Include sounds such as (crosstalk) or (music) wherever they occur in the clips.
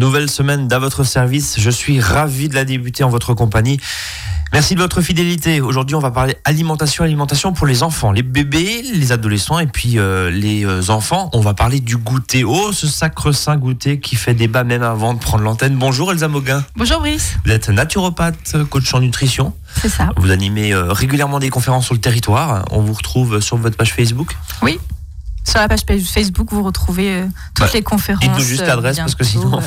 Nouvelle semaine d'à votre service. Je suis ravi de la débuter en votre compagnie. Merci de votre fidélité. Aujourd'hui, on va parler alimentation, alimentation pour les enfants, les bébés, les adolescents et puis euh, les euh, enfants. On va parler du goûter. Oh, ce sacre-saint goûter qui fait débat même avant de prendre l'antenne. Bonjour Elsa Moguin. Bonjour Brice. Vous êtes naturopathe, coach en nutrition. C'est ça. Vous animez euh, régulièrement des conférences sur le territoire. On vous retrouve sur votre page Facebook. Oui. Sur la page Facebook, vous retrouvez euh, toutes Bah, les conférences. dites-nous juste euh, l'adresse, parce que sinon-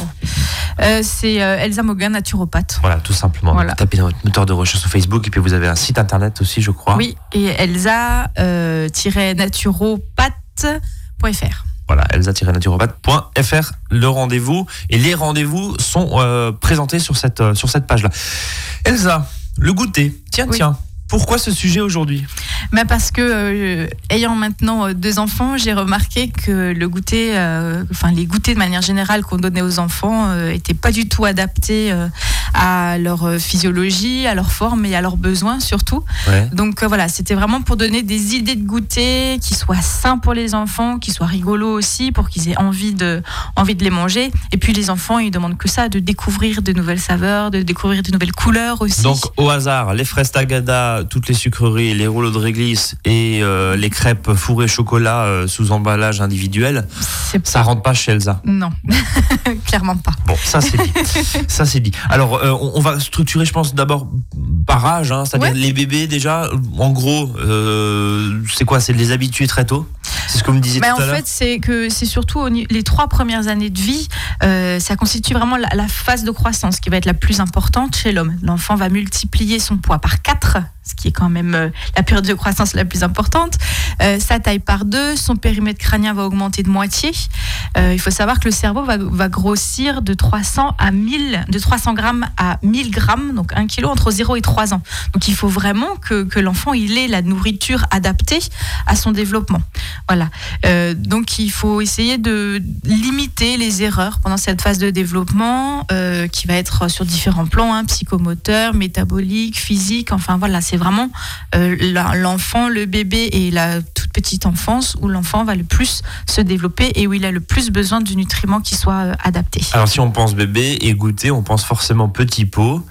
euh, c'est Elsa Moguin, naturopathe. Voilà, tout simplement. Voilà. Vous tapez dans votre moteur de recherche sur Facebook et puis vous avez un site internet aussi, je crois. Oui, et Elsa-naturopathe.fr. Voilà, elsa-naturopathe.fr, le rendez-vous. Et les rendez-vous sont présentés sur cette, sur cette page-là. Elsa, le goûter. Tiens, Oui. tiens. Pourquoi ce sujet aujourd'hui Bah parce que euh, ayant maintenant euh, deux enfants, j'ai remarqué que euh, les goûters de manière générale qu'on donnait aux enfants, euh, étaient pas du tout adaptés à leur euh, physiologie, à leur forme et à leurs besoins surtout. ouais. Donc euh, voilà, c'était vraiment pour donner des idées de goûter qui soient sains pour les enfants, qui soient rigolos aussi, pour qu'ils aient envie de, envie de les manger. Et puis les enfants, ils demandent que ça, de découvrir de nouvelles saveurs, de découvrir de nouvelles couleurs aussi. Donc, au hasard, les fraises tagada, toutes les sucreries, les rouleaux de réglisse et euh, les crêpes fourrées chocolat euh, sous emballage individuel, ça rentre pas chez Elsa. non, (laughs) clairement pas. Bon, ça c'est dit. (laughs) ça c'est dit. Alors, euh, on, on va structurer, je pense, d'abord par âge, hein, c'est-à-dire Ouais. les bébés déjà. En gros, euh, c'est quoi? C'est de les habituer très tôt? C'est ce que vous me disiez Mais tout en à fait, c'est que c'est surtout les trois premières années de vie, euh, ça constitue vraiment la, la phase de croissance qui va être la plus importante chez l'homme. L'enfant va multiplier son poids par 4, ce qui est quand même euh, la période de croissance la plus importante. Euh, sa taille par deux, son périmètre crânien va augmenter de moitié. Euh, il faut savoir que le cerveau va, grossir de 300 à 1000, de 300 grammes à 1000 grammes, donc 1 kg entre 0 et 3 ans. Donc il faut vraiment que, que l'enfant il ait la nourriture adaptée à son développement. Voilà. Euh, donc il faut essayer de limiter les erreurs pendant cette phase de développement euh, qui va être sur différents plans, hein, psychomoteur, métabolique, physique. Enfin voilà, c'est vraiment euh, l'enfant, le bébé et la toute petite enfance où l'enfant va le plus se développer et où il a le plus besoin de nutriments qui soient euh, adaptés. Alors, si on pense bébé et goûter, on pense forcément petit pot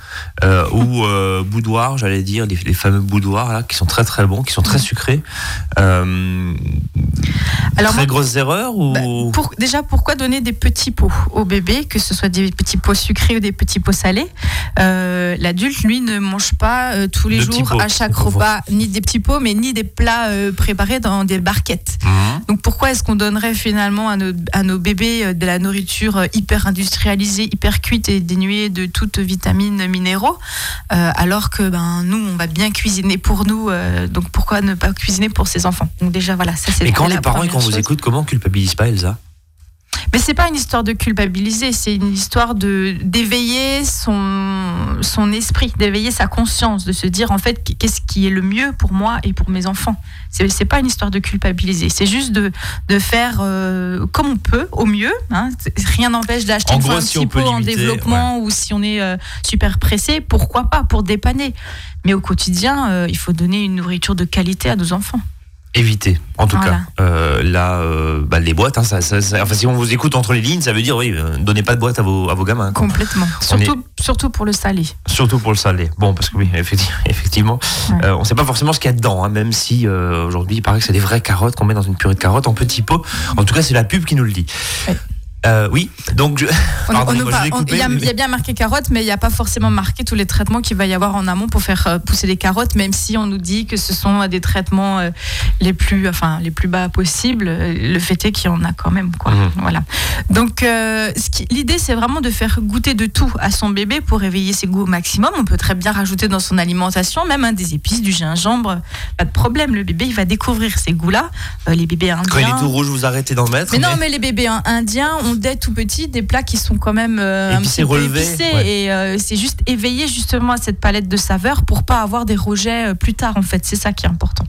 ou boudoir, j'allais dire, les, les fameux boudoirs là, qui sont très très bons, qui sont très sucrés. Alors, très grosses erreurs ou Bah, pour- déjà, pourquoi donner des petits pots au bébé, que ce soit des petits pots sucrés ou des petits pots salés? Euh, L'adulte, lui, ne mange pas euh, tous les De jours à chaque repas ni des petits pots, mais ni des plats euh, préparés dans des barquettes. Mhm. Donc pourquoi est-ce qu'on donnerait finalement à nos, à nos bébés de la nourriture hyper industrialisée, hyper cuite et dénuée de toutes vitamines, minéraux, alors que ben nous on va bien cuisiner pour nous, donc pourquoi ne pas cuisiner pour ses enfants? Donc déjà voilà, ça c'est Mais quand les parents, et quand vous écoutent, comment on culpabilise pas Elsa? Mais c'est pas une histoire de culpabiliser, c'est une histoire de d'éveiller son son esprit, d'éveiller sa conscience, de se dire en fait qu'est-ce qui est le mieux pour moi et pour mes enfants? C'est c'est pas une histoire de culpabiliser, c'est juste de de faire euh, comme on peut au mieux. hein. Rien n'empêche d'acheter un si petit en développement ou si on est euh, super pressé, pourquoi pas pour dépanner. Mais au quotidien, euh, il faut donner une nourriture de qualité à nos enfants. Éviter, en tout Voilà. cas. Euh, là, euh, bah, les boîtes, hein, ça, ça- ça- enfin, si on vous écoute entre les lignes, ça veut dire, oui, euh, donnez pas de boîte à vos, à vos gamins. quoi. Complètement. Est- Surtout, surtout pour le salé. Surtout pour le salé. Bon, parce que oui, (laughs) effectivement, Ouais. euh, on sait pas forcément ce qu'il y a dedans, hein, même si euh, aujourd'hui, il paraît que c'est des vraies carottes qu'on met dans une purée de carottes en petits pots. En tout cas, c'est la pub qui nous le dit. Ouais. Euh, oui, donc je... (laughs) On- on on- Il y, a- mais- il y a bien marqué carottes, mais il n'y a pas forcément marqué tous les traitements qu'il va y avoir en amont pour faire euh, pousser les carottes, même si on nous dit que ce sont des traitements euh, les plus, enfin, les plus bas possibles. Le fait est qu'il y en a quand même, quoi. Mhm. Voilà. Donc, euh, ce l'idée, c'est vraiment de faire goûter de tout à son bébé pour réveiller ses goûts au maximum. On peut très bien rajouter dans son alimentation, même hein, des épices, du gingembre, pas de problème. Le bébé, il va découvrir ces goûts-là. Euh, les bébés indiens. Quand il est tout rouge, vous arrêtez d'en mettre. Mais non, mais les bébés indiens ont dès tout petit des plats qui sont quand même euh, un petit peu épicés ouais. et euh, c'est juste éveiller justement à cette palette de saveurs pour pas avoir des rejets euh, plus tard en fait. C'est ça qui est important.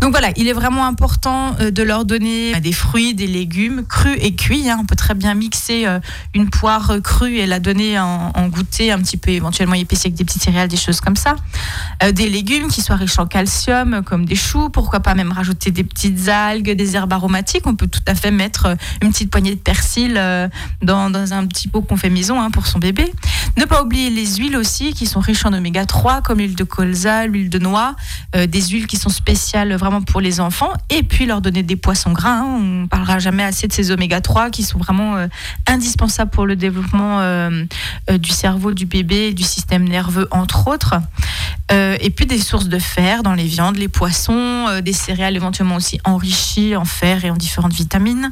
Donc voilà, il est vraiment important euh, de leur donner des fruits, des légumes crus et cuits. hein. On peut très bien mixer une poire crue et la donner en, en goûter un petit peu éventuellement épaissie avec des petites céréales, des choses comme ça. Des légumes qui soient riches en calcium, comme des choux. Pourquoi pas même rajouter des petites algues, des herbes aromatiques. On peut tout à fait mettre une petite poignée de persil euh, dans, un petit pot qu'on fait maison hein, pour son bébé. Ne pas oublier les huiles aussi qui sont riches en oméga 3 comme l'huile de colza, l'huile de noix, euh, des huiles qui sont spéciales vraiment pour les enfants et puis leur donner des poissons gras. Hein. On parlera jamais assez de ces oméga 3 qui sont vraiment euh, indispensables pour le développement du cerveau du bébé, du système nerveux entre autres. et puis des sources de fer dans les viandes, les poissons, des céréales éventuellement aussi enrichies en fer et en différentes vitamines.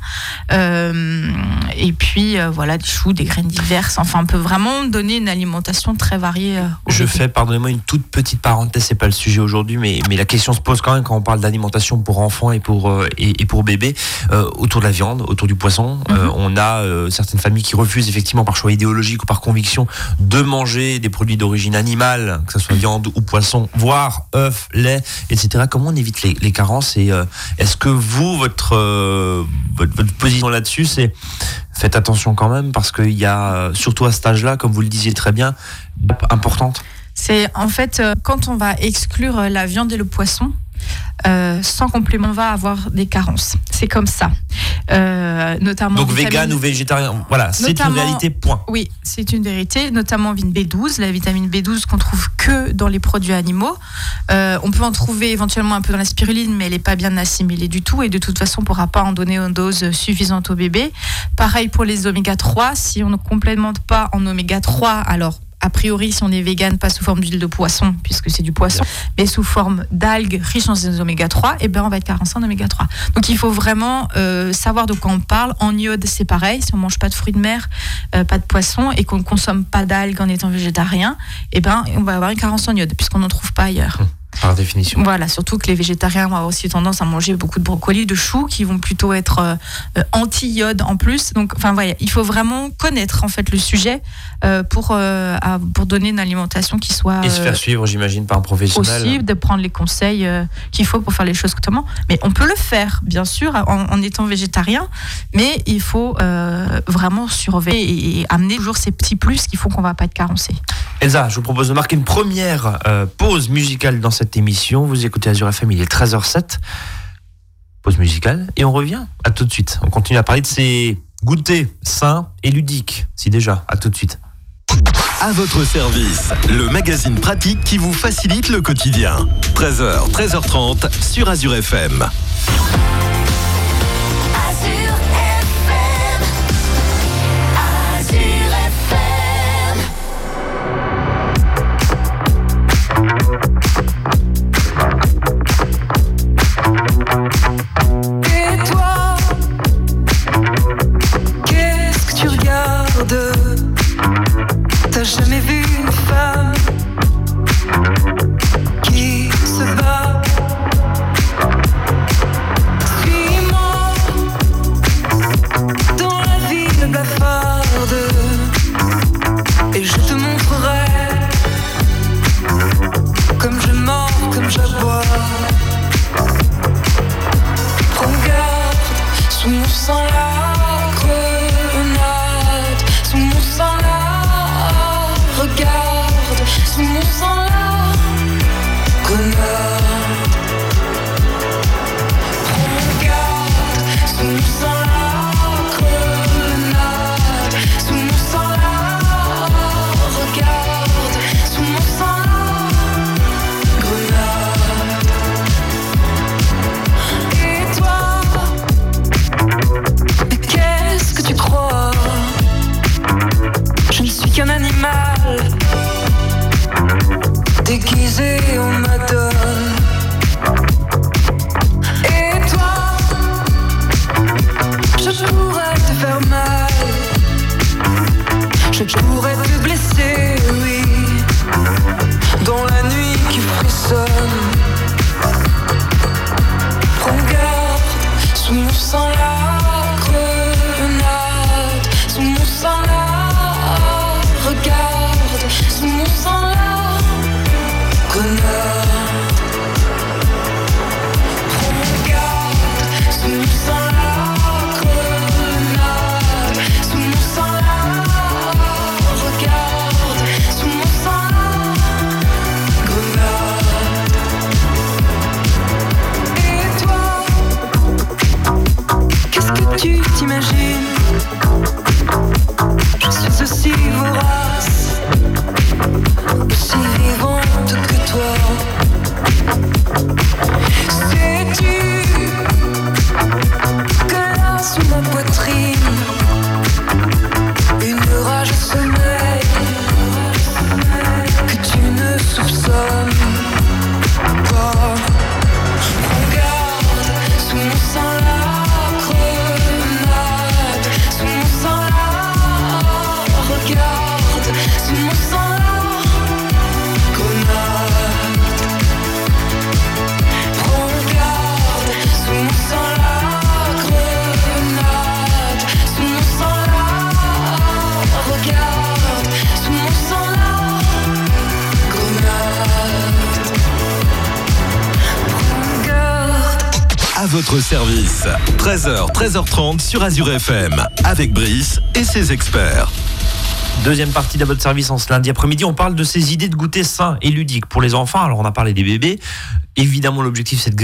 et puis voilà des choux, des graines diverses. Enfin, on peut vraiment donner une alimentation très variée. Euh, Je fais, pardonnez-moi, une toute petite parenthèse, c'est pas le sujet aujourd'hui, mais, mais la question se pose quand même quand on parle d'alimentation pour enfants et pour, euh, et, pour bébés, euh, autour de la viande, autour du poisson. Mhm. on a certaines familles qui refusent effectivement par choix idéologique ou par conviction de manger des produits d'origine animale, que ce soit viande ou poisson, voire œufs, lait, etc. Comment on évite les, les carences et est-ce que vous, votre, votre, votre position là-dessus, c'est faites attention quand même parce qu'il y a, euh, surtout à cet âge-là, comme vous le disiez très bien, importante. C'est en fait euh, quand on va exclure euh, la viande et le poisson, sans complément, on va avoir des carences. C'est comme ça. Euh, notamment Donc vegan ou végétarien, voilà, c'est une réalité, point. Oui, c'est une vérité, notamment vitamine B12, la vitamine B12 qu'on trouve que dans les produits animaux. Euh, on peut en trouver éventuellement un peu dans la spiruline, mais elle n'est pas bien assimilée du tout et de toute façon, on ne pourra pas en donner une dose suffisante au bébé. Pareil pour les oméga 3, si on ne complémente pas en oméga 3, alors a priori, si on est vegan, pas sous forme d'huile de poisson, puisque c'est du poisson, mais sous forme d'algues riches en oméga 3, et ben on va être carencé en oméga 3. Donc il faut vraiment euh, savoir de quoi on parle. En iode, c'est pareil. Si on mange pas de fruits de mer, euh, pas de poisson, et qu'on ne consomme pas d'algues en étant végétarien, et ben on va avoir une carence en iode, puisqu'on n'en trouve pas ailleurs. Hum. Par définition. Voilà, surtout que les végétariens vont aussi tendance à manger beaucoup de brocolis, de choux, qui vont plutôt être euh, euh, anti-iode en plus. Donc, enfin, voilà, il faut vraiment connaître en fait le sujet euh, pour pour donner une alimentation qui soit et se faire suivre, j'imagine, par un professionnel. Possible de prendre les conseils qu'il faut pour faire les choses correctement. Mais on peut le faire, bien sûr, en, étant végétarien, mais il faut vraiment surveiller et, amener toujours ces petits plus qui font qu'on va pas être carencé. Elsa, je vous propose de marquer une première pause musicale dans cette émission. Vous écoutez Azure FM, il est 13h07. Pause musicale et on revient. À tout de suite. On continue à parler de ces goûters sains et ludiques. Si déjà, à tout de suite. À votre service, le magazine pratique qui vous facilite le quotidien. 13h, 13h30 sur Azure FM. Votre service. 13h, 13h30 sur Azure FM, avec Brice et ses experts. Deuxième partie de votre service en ce lundi après-midi, on parle de ces idées de goûter sain et ludique pour les enfants. Alors on a parlé des bébés. Évidemment, l'objectif c'est de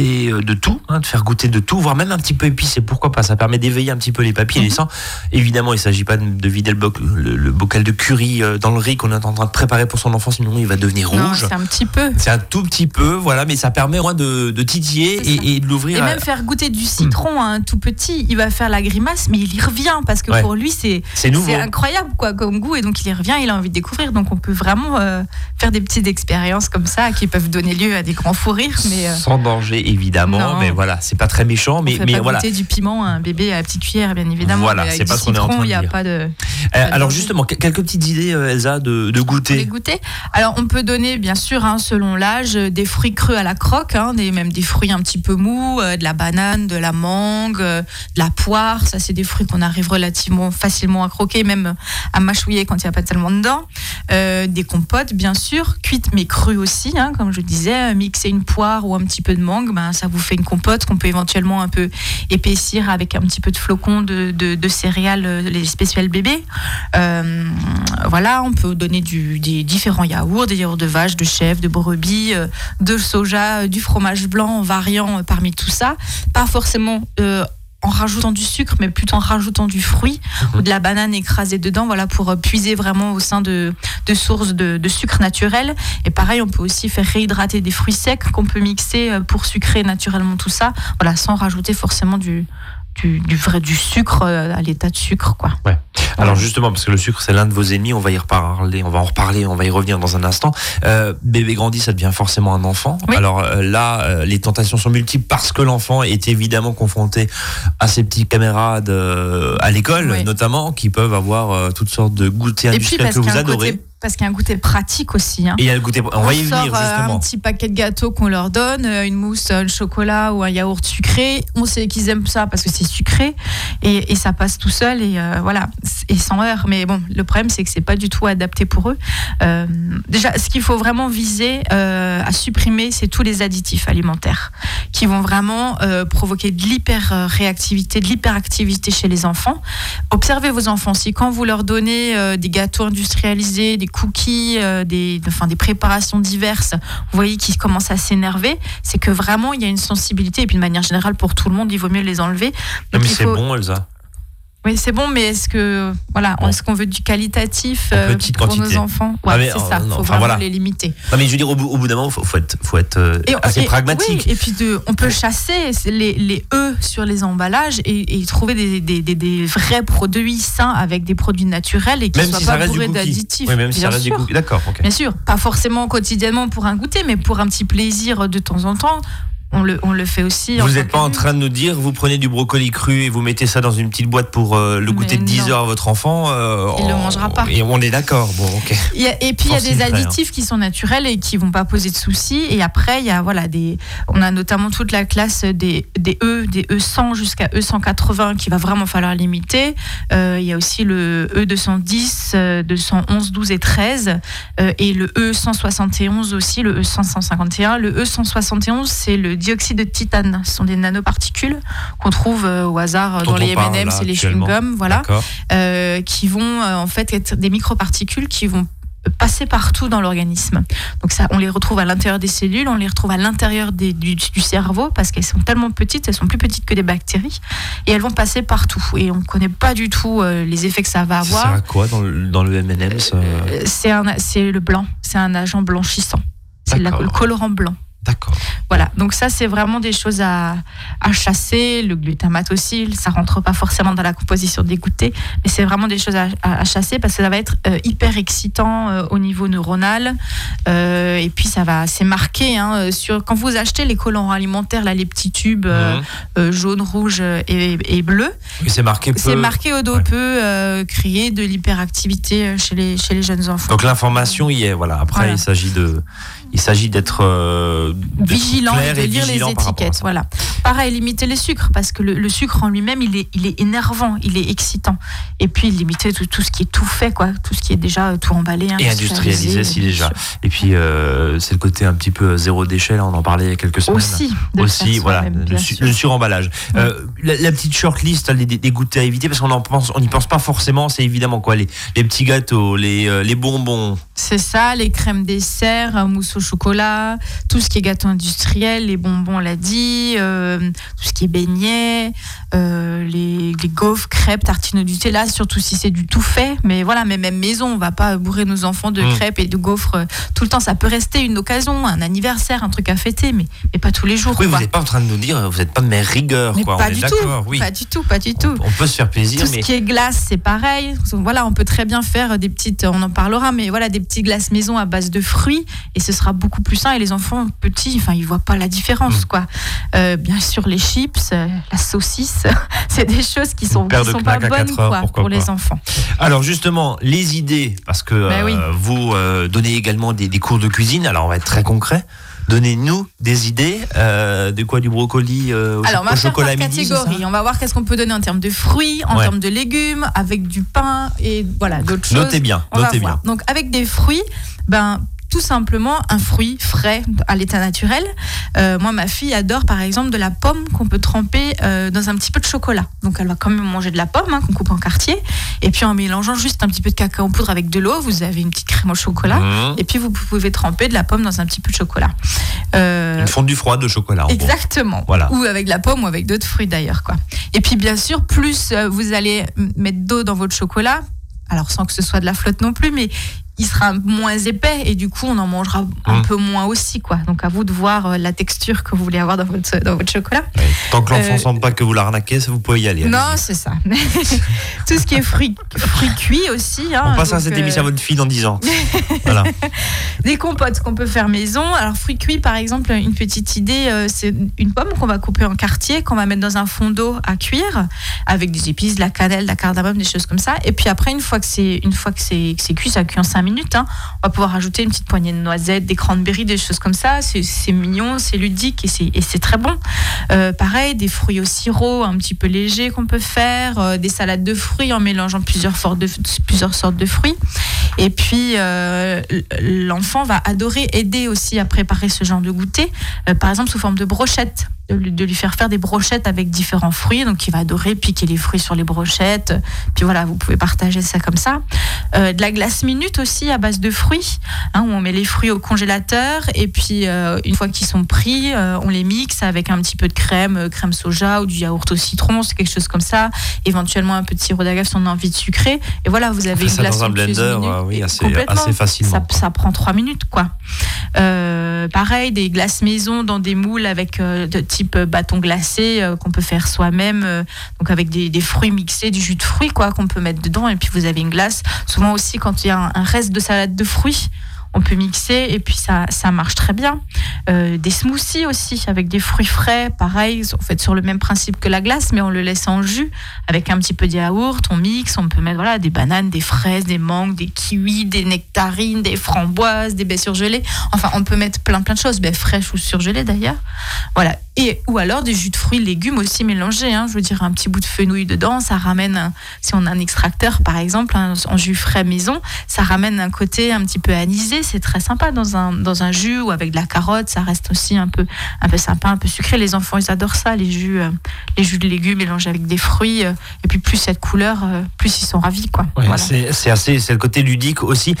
euh, de tout, hein, de faire goûter de tout, voire même un petit peu épicé. Pourquoi pas? Ça permet d'éveiller un petit peu les papilles et les mhm. sangs. Évidemment, il ne s'agit pas de vider le, bocal de curry euh, dans le riz qu'on est en train de préparer pour son enfant, sinon il va devenir rouge. C'est un petit peu. C'est un tout petit peu, voilà, mais ça permet moins de, titiller et, de l'ouvrir. Et même faire goûter du citron à un tout petit, il va faire la grimace, mais il y revient parce que pour lui c'est c'est incroyable quoi comme goût et donc il y revient, il a envie de découvrir. Donc on peut vraiment euh, faire des petites expériences comme ça qui peuvent donner lieu à des grands fous rires, mais sans danger évidemment, mais voilà, c'est pas très méchant. Mais, on mais pas voilà. du piment à un bébé à la petite cuillère, bien évidemment. Voilà, c'est pas ce qu'on est en train de dire. Y a pas de, euh, alors justement, quelques petites idées, euh, Elsa, de, de goûter. goûter. Alors on peut donner, bien sûr, hein, selon l'âge, des fruits crus à la croque, hein, des, même des fruits un petit peu mous, euh, de la banane, de la mangue, de la poire. Ça, c'est des fruits qu'on arrive relativement facilement à croquer, même à mâchouiller quand il n'y a pas tellement dedans. des compotes, bien sûr, cuites mais crues aussi, hein, comme je disais. Mixer une poire ou un petit peu de mangue, ben, ça vous fait une compote qu'on peut éventuellement un peu épaissir avec un petit peu de flocons de, de, céréales, euh, les spéciales bébés. Euh, voilà, on peut donner des différents yaourts, des yaourts de vache, de chèvre, de brebis, euh, de soja, du fromage blanc, variant parmi tout ça. Pas forcément en rajoutant du sucre, mais plutôt en rajoutant du fruit mhm. ou de la banane écrasée dedans, voilà, pour euh, puiser vraiment au sein de, de sources de, sucre naturel. Et pareil, on peut aussi faire réhydrater des fruits secs qu'on peut mixer euh, pour sucrer naturellement tout ça, voilà, sans rajouter forcément du, du, vrai du sucre euh, à l'état de sucre, quoi. Ouais. Alors justement, parce que le sucre c'est l'un de vos ennemis, on va y reparler, on va en reparler, on va y revenir dans un instant. Euh, bébé grandit, ça devient forcément un enfant. Alors euh, là, euh, les tentations sont multiples parce que l'enfant est évidemment confronté à ses petits camarades à l'école, notamment, qui peuvent avoir toutes sortes de goûters industriels que vous adorez parce qu'il y a un goûter pratique aussi. Hein. Et il y a le goûter. On, va y venir justement. un petit paquet de gâteaux qu'on leur donne, une mousse, un chocolat ou un yaourt sucré. On sait qu'ils aiment ça parce que c'est sucré et, ça passe tout seul et voilà et sans heure. Mais bon, le problème, c'est que c'est pas du tout adapté pour eux. Euh, déjà, ce qu'il faut vraiment viser euh, à supprimer, c'est tous les additifs alimentaires qui vont vraiment euh, provoquer de l'hyper-réactivité, de l'hyperactivité chez les enfants. Observez vos enfants. Si quand vous leur donnez des gâteaux industrialisés, des cookies, des, enfin, des préparations diverses, vous voyez qu'ils commencent à s'énerver, c'est que vraiment, il y a une sensibilité. Et puis, de manière générale, pour tout le monde, il vaut miut les enlever. mais c'est bon, Elsa. Oui, c'est bon, mais est-ce que voilà, est-ce qu'on veut du qualitatif euh, pour nos enfants ouais, C'est ça, il faut vraiment les limiter. Non, mais je veux dire, au bout, d'un moment, il faut, être, faut être euh, assez pragmatique. et puis de, on peut chasser les, les E sur les emballages et, trouver des, des, des, vrais produits sains avec des produits naturels et qui ne soient pas bourrés d'additifs. Oui, même si ça reste du cookies. D'accord. Bien sûr, pas forcément quotidiennement pour un goûter, mais pour un petit plaisir de temps en temps on le, fait aussi. Vous n'êtes pas en train de nous dire, vous prenez du brocoli cru et vous mettez ça dans une petite boîte pour euh, le goûter de 10 heures à votre enfant. Euh, il ne le mangera pas. Et on est d'accord. Bon, ok. et puis il y a des additifs qui sont naturels et qui vont pas poser de soucis. Et après, il y a voilà des, on a notamment toute la classe des, des E, des E100 jusqu'à E180 qui va vraiment falloir limiter. Euh, il y a aussi le E210, 211, 12 et 13 et le E171 aussi, le E151. Le E171, c'est le dioxyde de titane. Ce sont des nanoparticules qu'on trouve euh, au hasard dans les M&M's et les chewing-gums, voilà, euh, qui vont euh, en fait être des microparticules qui vont passer partout dans l'organisme. Donc ça, on les retrouve à l'intérieur des cellules, on les retrouve à l'intérieur du, du, cerveau parce qu'elles sont tellement petites, elles sont plus petites que des bactéries et elles vont passer partout. Et on ne connaît pas du tout euh, les effets que ça va avoir. C'est quoi dans le, dans le M&M's euh, C'est le blanc, c'est un agent blanchissant. C'est le colorant blanc. D'accord. Voilà, donc ça c'est vraiment des choses à, à, chasser. Le glutamate aussi, ça rentre pas forcément dans la composition des goûters, mais c'est vraiment des choses à, à, chasser parce que ça va être euh, hyper excitant euh, au niveau neuronal. Euh, et puis ça va, c'est marqué hein, sur quand vous achetez les colorants alimentaires, là les petits tubes mhm. jaune, rouge et, et bleu. c'est marqué. C'est marqué au dos peut créer de l'hyperactivité chez les chez les jeunes enfants. Donc l'information y est. Voilà. Après il s'agit de il s'agit d'être euh, vigilant et de lire les étiquettes. Voilà. Pareil, limiter les sucres parce que le, sucre en lui-même, il est, il est énervant, il est excitant. Et puis limiter tout, tout, ce qui est tout fait, quoi, tout ce qui est déjà tout emballé, et industrialisé, si déjà. Et puis euh, c'est le côté un petit peu zéro déchet. Là, on en parlait il y a quelques semaines. Aussi. Aussi, voilà, le, suremballage. Euh, la, petite shortlist des, des goûters à éviter parce qu'on en pense, on n'y pense pas forcément. C'est évidemment quoi, les, les petits gâteaux, les, les bonbons. C'est ça, les crèmes dessert, mousse au chocolat, tout ce qui est gâteau industriel, les bonbons, on l'a dit, euh, tout ce qui est beignets, euh, les, gaufres, crêpes, tartines au Nutella, surtout si c'est du tout fait. Mais voilà, mais même maison, on va pas bourrer nos enfants de mm. crêpes et de gaufres euh, tout le temps. Ça peut rester une occasion, un anniversaire, un truc à fêter, mais, mais pas tous les jours. Oui, vous n'êtes pas en train de nous dire, vous n'êtes pas de mes rigueurs. quoi. Pas, du tout, oui. pas du tout, pas du tout. On, peut se faire plaisir. Tout ce qui est glace, c'est pareil. Voilà, on peut très bien faire des petites, on en parlera, mais voilà, des petits glaces maison à base de fruits et ce sera beaucoup plus sain. Et les enfants petits, enfin, ils voient pas la différence, mm. quoi. Euh, bien sûr, les chips, euh, la saucisse, (laughs) c'est des choses qui sont, qui sont pas bonnes quoi, pour les enfants. Alors justement, les idées, parce que ben euh, vous donnez également des, des cours de cuisine. Alors on va être très concret. Donnez-nous des idées euh, de quoi du brocoli euh, au, Alors, on va chocolat catégorie. On va voir qu'est-ce qu'on peut donner en termes de fruits, en termes de légumes, avec du pain et voilà d'autres choses. Notez bien, notez bien. Donc avec des fruits, ben tout simplement un fruit frais à l'état naturel. Euh, moi, ma fille adore par exemple de la pomme qu'on peut tremper euh, dans un petit peu de chocolat. Donc elle va quand même manger de la pomme hein, qu'on coupe en quartier. Et puis en mélangeant juste un petit peu de cacao en poudre avec de l'eau, vous avez une petite crème au chocolat. Mmh. Et puis vous pouvez tremper de la pomme dans un petit peu de chocolat. Euh, une fondue froide de chocolat. exactement. Voilà. Ou avec de la pomme ou avec d'autres fruits d'ailleurs. quoi. Et puis bien sûr, plus vous allez mettre d'eau dans votre chocolat, alors sans que ce soit de la flotte non plus, mais il sera moins épais et du coup on en mangera un mmh. peu moins aussi quoi. Donc à vous de voir euh, la texture que vous voulez avoir dans votre dans votre chocolat. Tant que l'enfant ne euh, sent pas que vous l'arnaquez, vous pouvez y aller. Non, c'est ça. (laughs) Tout ce qui est fruits, fruits cuits aussi. Hein, on passe à cette émission à votre fille dans 10 ans. (laughs) voilà. Des compotes qu'on peut faire maison. Alors fruits cuits par exemple, une petite idée, euh, c'est une pomme qu'on va couper en quartier, qu'on va mettre dans un fond d'eau à cuire avec des épices, de la cannelle, de la cardamome, des choses comme ça. Et puis après une fois que c'est une fois que c'est cuit, ça cuit en 5 minutes. Hein. On va pouvoir rajouter une petite poignée de noisettes, des cranberries, des choses comme ça. C'est mignon, c'est ludique et c'est très bon. Euh, pareil, des fruits au sirop un petit peu légers qu'on peut faire, euh, des salades de fruits en mélangeant plusieurs, sortes de, fruits. Et puis, euh, l'enfant va adorer aider aussi à préparer ce genre de goûter, par exemple sous forme de brochettes de, lui faire faire des brochettes avec différents fruits. Donc, il va adorer piquer les fruits sur les brochettes. Puis voilà, vous pouvez partager ça comme ça. Euh, de la glace minute aussi à base de fruits, hein, où on met les fruits au congélateur. Et puis, euh, une fois qu'ils sont pris, euh, on les mixe avec un petit peu de crème, crème soja ou du yaourt au citron, c'est quelque chose comme ça. Éventuellement, un peu de sirop d'agave si on a envie de sucrer. Et voilà, vous avez une glace dans un blender, oui, assez, assez facilement. Ça, prend trois minutes, quoi. Pareil, des glaces maison dans des moules avec de type bâton glacé euh, qu'on peut faire soi-même, euh, donc avec des, fruits mixés, du jus de fruits quoi qu'on peut mettre dedans, et puis vous avez une glace. Souvent aussi quand il y a un reste de salade de fruits, on peut mixer et puis ça, ça marche très bien. Euh, des smoothies aussi avec des fruits frais, pareil, en fait sur le même principe que la glace, mais on le laisse en jus avec un petit peu de yaourt, on mixe, on peut mettre voilà des bananes, des fraises, des mangues, des kiwis, des nectarines, des framboises, des baies surgelées. Enfin, on peut mettre plein plein de choses, baies fraîches ou surgelées d'ailleurs. Voilà. Et ou alors des jus de fruits, légumes aussi mélangés. Hein. Je veux dire un petit bout de fenouil dedans, ça ramène si on a un extracteur par exemple, en jus frais maison, ça ramène un côté un petit peu anisé c'est très sympa dans un, dans un jus ou avec de la carotte. ça reste aussi un peu, un peu sympa, un peu sucré. Les enfants, ils adorent ça, les jus, euh, les jus de légumes mélangés avec des fruits. euh, et puis plus cette couleur, euh, plus ils sont ravis, quoi. Ouais, Voilà. c'est assez, c'est le côté ludique aussi.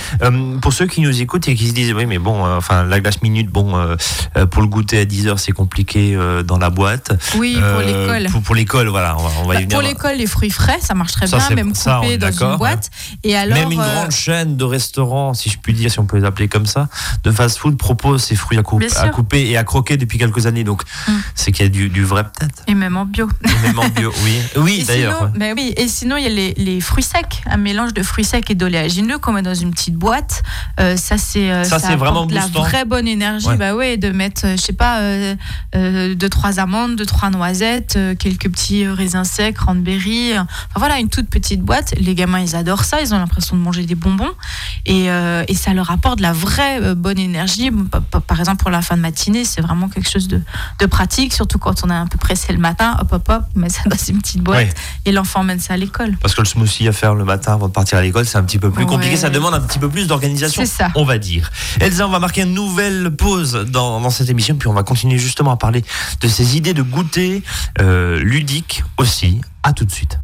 Pour ceux qui nous écoutent et qui se disent, oui, mais bon, enfin, la glace minute, bon, pour le goûter à 10 heures, c'est compliqué dans la boîte. Oui, pour l'école. Pour, pour l'école, voilà, on va, on va y Bah, venir. pour l'école, les fruits frais, ça marche très Ça, bien, même ça, coupé dans une boîte. Et alors, Même une grande chaîne de restaurants, si je puis dire, si on peut les appeler comme ça, de fast-food propose ces fruits à, couper et à croquer depuis quelques années. Donc, Mm. c'est qu'il y a du, du vrai peut-être. et même en bio. Et Même en bio, oui. (laughs) Oui, d'ailleurs. ouais. mais oui, et sinon, il y a les, les fruits secs, un mélange de fruits secs et d'oléagineux qu'on met dans une petite boîte. Euh, ça, c'est euh, Ça, c'est apporte vraiment de la vraie bonne énergie. Ouais. Bah ouais, de mettre, euh, je sais pas, euh, euh, deux trois amandes, deux trois noisettes, quelques petits raisins secs, cranberry. Enfin voilà, une toute petite boîte. Les gamins, ils adorent ça. Ils ont l'impression de manger des bonbons et, et ça leur apporte de la vraie euh, bonne énergie. Par exemple, pour la fin de matinée, c'est vraiment quelque chose de, de pratique, surtout quand on est un peu pressé le matin. Hop, hop, hop, met ça dans une petite boîte et l'enfant mène ça à l'école. Parce que le smoothie à faire le matin avant de partir à l'école, c'est un petit peu plus compliqué. Ouais. Ça demande un petit peu plus d'organisation, on va dire. Elsa, on va marquer une nouvelle pause dans, dans cette émission, puis on va continuer justement à parler de ces idées de goûter euh, ludiques aussi. À tout de suite.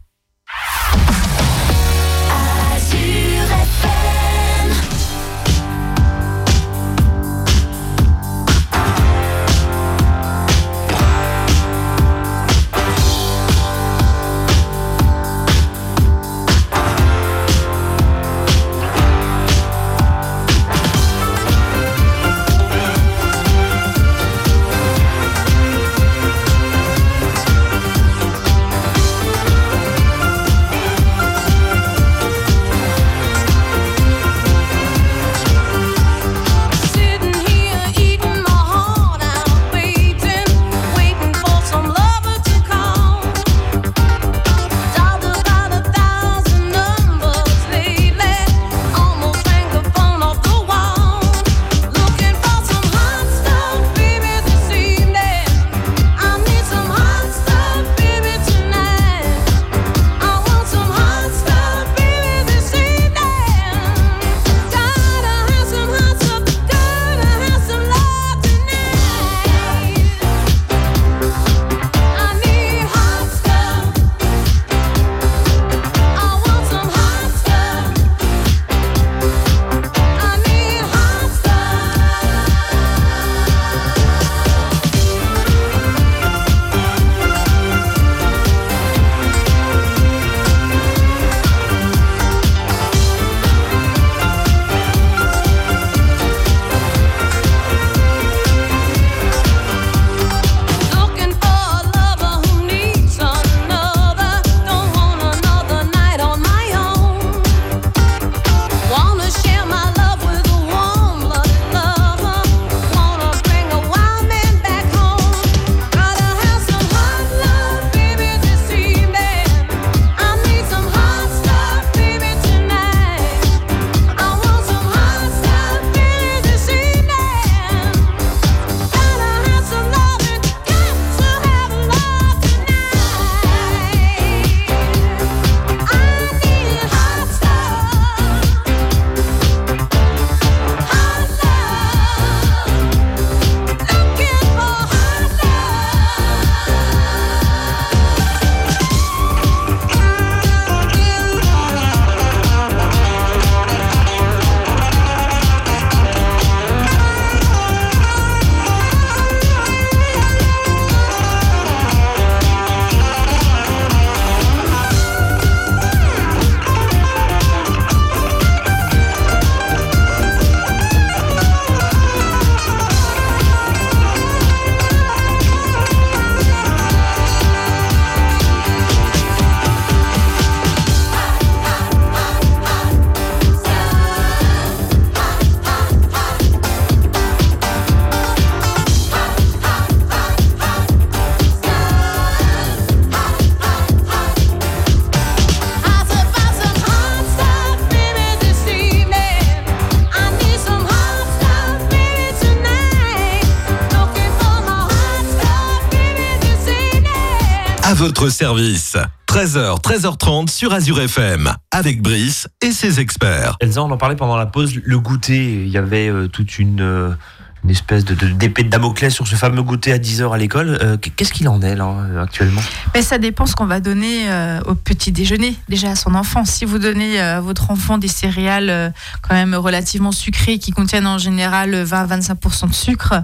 Service. 13h, 13h30 sur Azure FM. Avec Brice et ses experts. Elsa, on en parlait pendant la pause. Le goûter, il y avait euh, toute une. Une espèce de d'épée de Damoclès sur ce fameux goûter à 10h à l'école. Euh, Qu'est-ce qu'il en est là euh, actuellement? Mais ça dépend ce qu'on va donner euh, au petit déjeuner, déjà à son enfant. Si vous donnez euh, à votre enfant des céréales quand même relativement sucrées qui contiennent en général 20-25% de sucre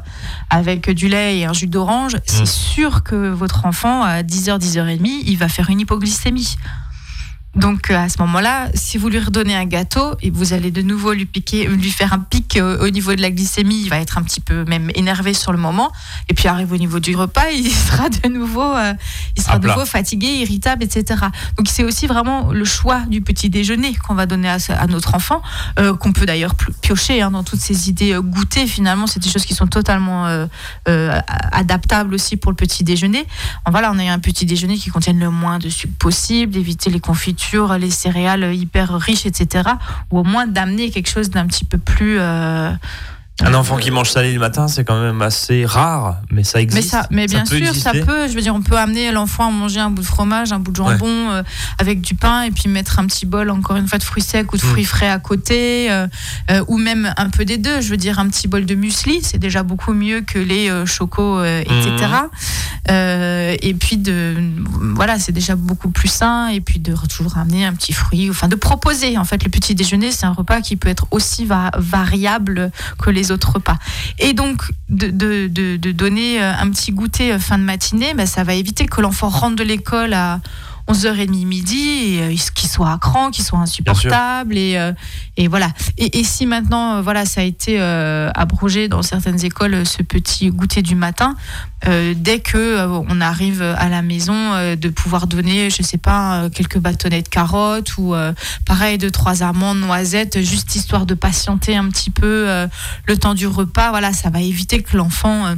avec du lait et un jus d'orange, c'est sûr que votre enfant à 10h, 10h30, il va faire une hypoglycémie. Donc euh, à ce moment-là, si vous lui redonnez un gâteau et vous allez de nouveau lui piquer, lui faire un pic euh, au niveau de la glycémie, il va être un petit peu même énervé sur le moment. Et puis arrive au niveau du repas, (laughs) il sera de nouveau, euh, il sera de nouveau fatigué, irritable, etc. Donc c'est aussi vraiment le choix du petit déjeuner qu'on va donner à, notre enfant, euh, qu'on peut d'ailleurs piocher hein, dans toutes ces idées goûtées. Finalement, c'est des choses qui sont totalement euh, adaptables aussi pour le petit déjeuner. Voilà, on a un petit déjeuner qui contienne le moins de sucre possible, d'éviter les confitures, les céréales hyper riches, etc. Ou au moins d'amener quelque chose d'un petit peu plus. Un enfant qui mange salé le matin, c'est quand même assez rare, mais ça Mais existe. ça, mais bien sûr, exister. ça peut. Je veux dire, on peut amener l'enfant à manger un bout de fromage, un bout de jambon euh, avec du pain, et puis mettre un petit bol, encore une fois, de fruits secs ou de Mm. fruits frais à côté, euh, euh, ou même un peu des deux. Je veux dire, un petit bol de muesli, c'est déjà beaucoup mieux que les chocos, etc. Euh, et puis de, voilà, c'est déjà beaucoup plus sain. Et puis de toujours ramener un petit fruit, enfin de proposer. En fait, le petit déjeuner, c'est un repas qui peut être aussi va- variable que les autres repas. Et donc, de, donner euh, un petit goûter euh, fin de matinée, ben, ça va éviter que l'enfant rentre de l'école à 11h30 midi et euh, qu'il soit à cran, qu'il soit insupportable. Et, euh, et voilà. Et, et si maintenant, euh, voilà, ça a été abrogé dans certaines écoles, ce petit goûter du matin, euh, dès que euh, on arrive à la maison, euh, de pouvoir donner, je sais pas, quelques bâtonnets de carottes ou pareil, deux, trois amandes, noisettes, juste histoire de patienter un petit peu le temps du repas. Voilà, ça va éviter que l'enfant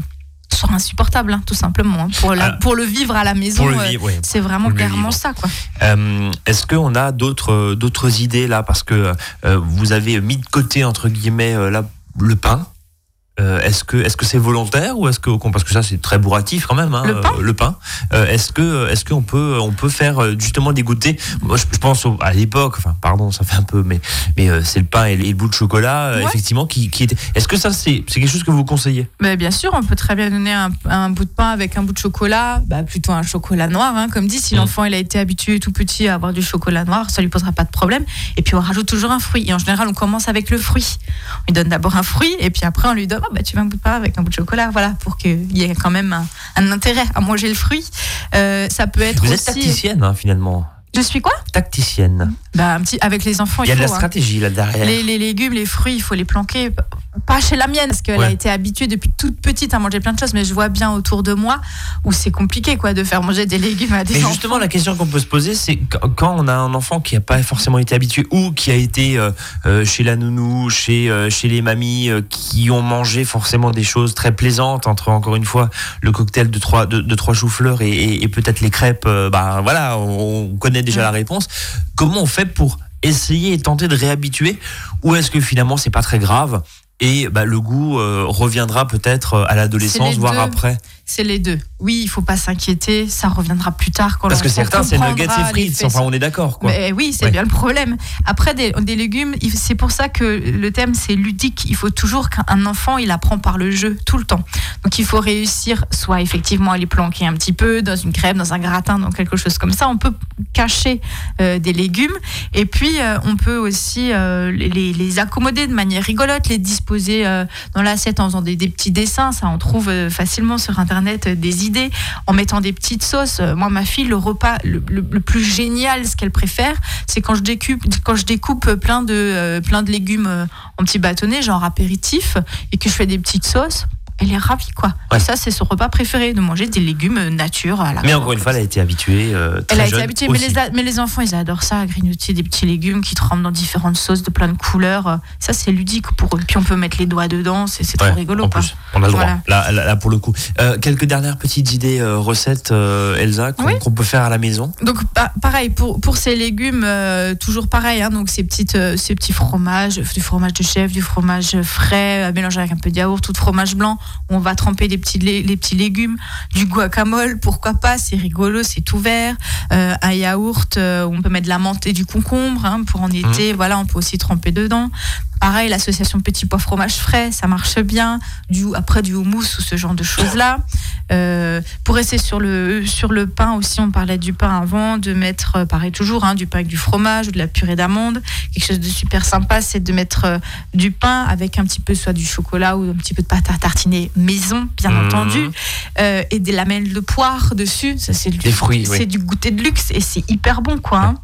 euh, soit insupportable, hein, tout simplement. hein. Pour, la- Ah. pour le vivre à la maison, euh, oui. c'est vraiment clairement ça, quoi. Euh, Est-ce qu'on a d'autres d'autres idées là? Parce que euh, vous avez mis de côté entre guillemets là, le pain. Euh, est-ce que est-ce que c'est volontaire ou est-ce que parce que ça c'est très bourratif quand même hein, Le pain euh, pain Euh, est-ce que est-ce qu'on peut on peut faire euh, justement des goûters moi je, je pense au- à l'époque enfin pardon ça fait un peu mais mais euh, c'est le pain et le, et le bout de chocolat Ouais. effectivement qui, qui était est-ce que ça c'est c'est quelque chose que vous conseillez? Mais bien sûr, on peut très bien donner un, un bout de pain avec un bout de chocolat, bah, plutôt un chocolat noir, hein, comme dit. Si Mm. l'enfant il a été habitué tout petit à avoir du chocolat noir, ça lui posera pas de problème. Et puis on rajoute toujours un fruit. Et en général, on commence avec le fruit. On lui donne d'abord un fruit, et puis après on lui donne, oh, bah, tu veux un bout de pain avec un bout de chocolat, voilà, pour qu'il y ait quand même un, un intérêt à manger le fruit. Euh, ça peut être vous êtes aussi. tacticienne hein, finalement Je suis quoi? Tacticienne Bah un petit avec les enfants. il y a de la hein. stratégie là derrière Les, les légumes, les fruits, il faut les planquer. Pas chez la mienne, parce qu'elle Ouais. a été habituée depuis toute petite à manger plein de choses, mais je vois bien autour de moi où c'est compliqué quoi de faire manger des légumes à des Mais enfants. justement, la question qu'on peut se poser, c'est qu- quand on a un enfant qui n'a pas forcément été habitué ou qui a été euh, euh, chez la nounou, chez, euh, chez les mamies, euh, qui ont mangé forcément des choses très plaisantes, entre encore une fois le cocktail de trois, de, de trois choux-fleurs et, et- et peut-être les crêpes, bah voilà, on, on connaît déjà Mm. la réponse. Comment on fait pour essayer et tenter de réhabituer ou est-ce que finalement c'est pas très grave et bah, le goût euh, reviendra peut-être euh, à l'adolescence, les voire deux. après C'est les deux. Oui, il faut pas s'inquiéter, ça reviendra plus tard quand Parce que certains, c'est nuggets et frites, enfin on est d'accord quoi. Mais oui, c'est Ouais. bien le problème. Après, des, des légumes, c'est pour ça que le thème, c'est ludique. Il faut toujours qu'un enfant, il apprend par le jeu, tout le temps. Donc, il faut réussir, soit effectivement à les planquer un petit peu dans une crêpe, dans un gratin, dans quelque chose comme ça. On peut cacher euh, des légumes. Et puis, euh, on peut aussi euh, les, les accommoder de manière rigolote, les disposer dans l'assiette en faisant des, des petits dessins. Ça, on trouve facilement sur Internet euh, des idées, en mettant des petites sauces. Euh, Moi, ma fille, le repas le, plus génial, ce qu'elle préfère, c'est quand je découpe, quand je découpe plein de, euh, plein de légumes en petits bâtonnets, genre apéritif, et que je fais des petites sauces. Elle est ravie, quoi. Ouais. Et ça, c'est son repas préféré, de manger des légumes euh, nature à la Mais encore une fois, elle a été habituée. euh, très elle a été habituée, mais les, a- mais les enfants, ils adorent ça, à grignoter des petits légumes qui trempent dans différentes sauces de plein de couleurs. Ça, c'est ludique pour eux. Puis on peut mettre les doigts dedans, c'est Ouais, trop rigolo. En plus, on a le droit. Voilà. Là, là, là, pour le coup. Euh, quelques dernières petites idées euh, recettes, Elsa, qu'on Oui. peut faire à la maison. Donc pa- pareil pour pour ces légumes toujours pareil hein, donc ces petites ces petits fromages du fromage de chèvre du fromage frais mélangé avec un peu de yaourt ou de fromage blanc on va tremper des petits les petits légumes du guacamole pourquoi pas c'est rigolo c'est tout vert Euh, un yaourt euh, on peut mettre de la menthe et du concombre hein, pour en été voilà on peut aussi tremper dedans Pareil, l'association petit pois fromage frais, ça marche bien. Du, après du houmous ou ce genre de choses-là. Euh, pour rester sur le, sur le pain aussi, on parlait du pain avant, de mettre, euh, pareil toujours, hein, du pain avec du fromage ou de la purée d'amande. Quelque chose de super sympa, c'est de mettre du pain avec un petit peu soit du chocolat ou un petit peu de pâte à tartiner maison, bien Mhm. entendu, euh, et des lamelles de poire dessus. Ça, c'est du, Des fruits, c'est oui. du goûter de luxe et c'est hyper bon, quoi. hein.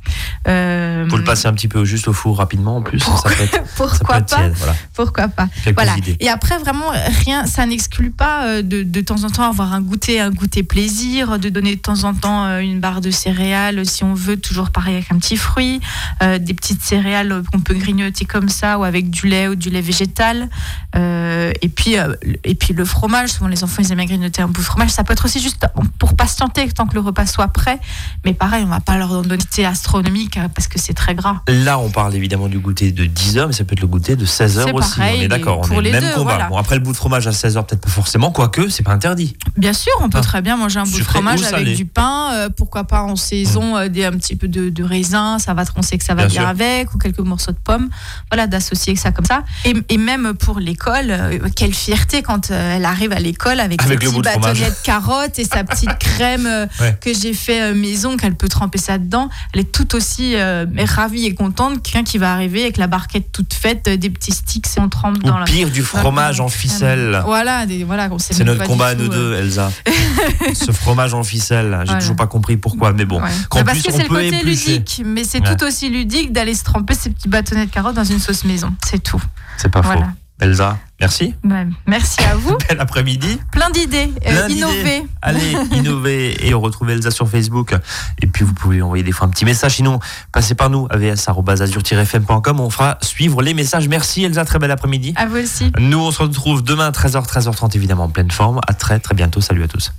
Euh, Faut le passer un petit peu juste au four rapidement en plus. Ça peut être, (laughs) ça peut pourquoi être pas tiède, voilà. Pourquoi pas Quelques voilà. idées. Et après, vraiment, rien, ça n'exclut pas euh, de, de temps en temps avoir un goûter, un goûter plaisir, de donner de temps en temps euh, une barre de céréales si on veut, toujours pareil avec un petit fruit, euh, des petites céréales euh, qu'on peut grignoter comme ça ou avec du lait ou du lait végétal. Euh, et puis, euh, et puis le fromage, souvent les enfants ils aiment grignoter un bout de fromage. Ça peut être aussi juste pour patienter tant que le repas soit prêt. Mais pareil, on va pas leur donner des astronomique euh, parce que c'est très gras. Là, on parle évidemment du goûter de 10h, mais ça peut être le goûter de 16h C'est aussi. pareil, on est d'accord, on est le même deux, combat. voilà. Bon, après, le bout de fromage à 16h, peut-être pas forcément, quoique, c'est pas interdit. Bien sûr, on peut Ah. très bien manger un bout de fromage avec du pain. euh, pourquoi pas en saison, euh, des, un petit peu de, de raisin. Ça va, on sait que ça va Bien avec, ou quelques morceaux de pommes. Voilà, d'associer ça comme ça. Et, et même pour l'école, euh, quelle fierté quand elle arrive à l'école avec, Avec ses petits bâtonnets de carottes et sa petite (laughs) crème euh, Ouais. que j'ai fait euh, maison, qu'elle peut tremper ça dedans. Elle est tout aussi euh, ravie et contente quelqu'un qui va arriver avec la barquette toute faite, euh, des petits sticks et on trempe Ou dans la. pire, du fromage en ficelle. Voilà, des, voilà, C'est notre combat à nous euh, deux, Elsa. (laughs) Ce fromage en ficelle, j'ai Voilà. toujours pas compris pourquoi, mais bon. Ouais. Mais parce plus, que c'est le côté éplucher. ludique, mais c'est Ouais. tout aussi ludique d'aller se tremper ces petits bâtonnets de carottes dans une sauce maison. C'est tout. C'est pas Voilà. faux. Elsa, merci. Ouais. Merci à vous. (laughs) Bel après-midi. Plein d'idées, euh, innovées. Allez, (laughs) innover et on retrouve Elsa sur Facebook. Et puis vous pouvez envoyer des fois un petit message. Sinon, passez par nous, avs.azur-fm.com. On fera suivre les messages. Merci Elsa, très bel après-midi. À vous aussi. Nous, on se retrouve demain 13h, 13h30 évidemment en pleine forme. À très très bientôt. Salut à tous.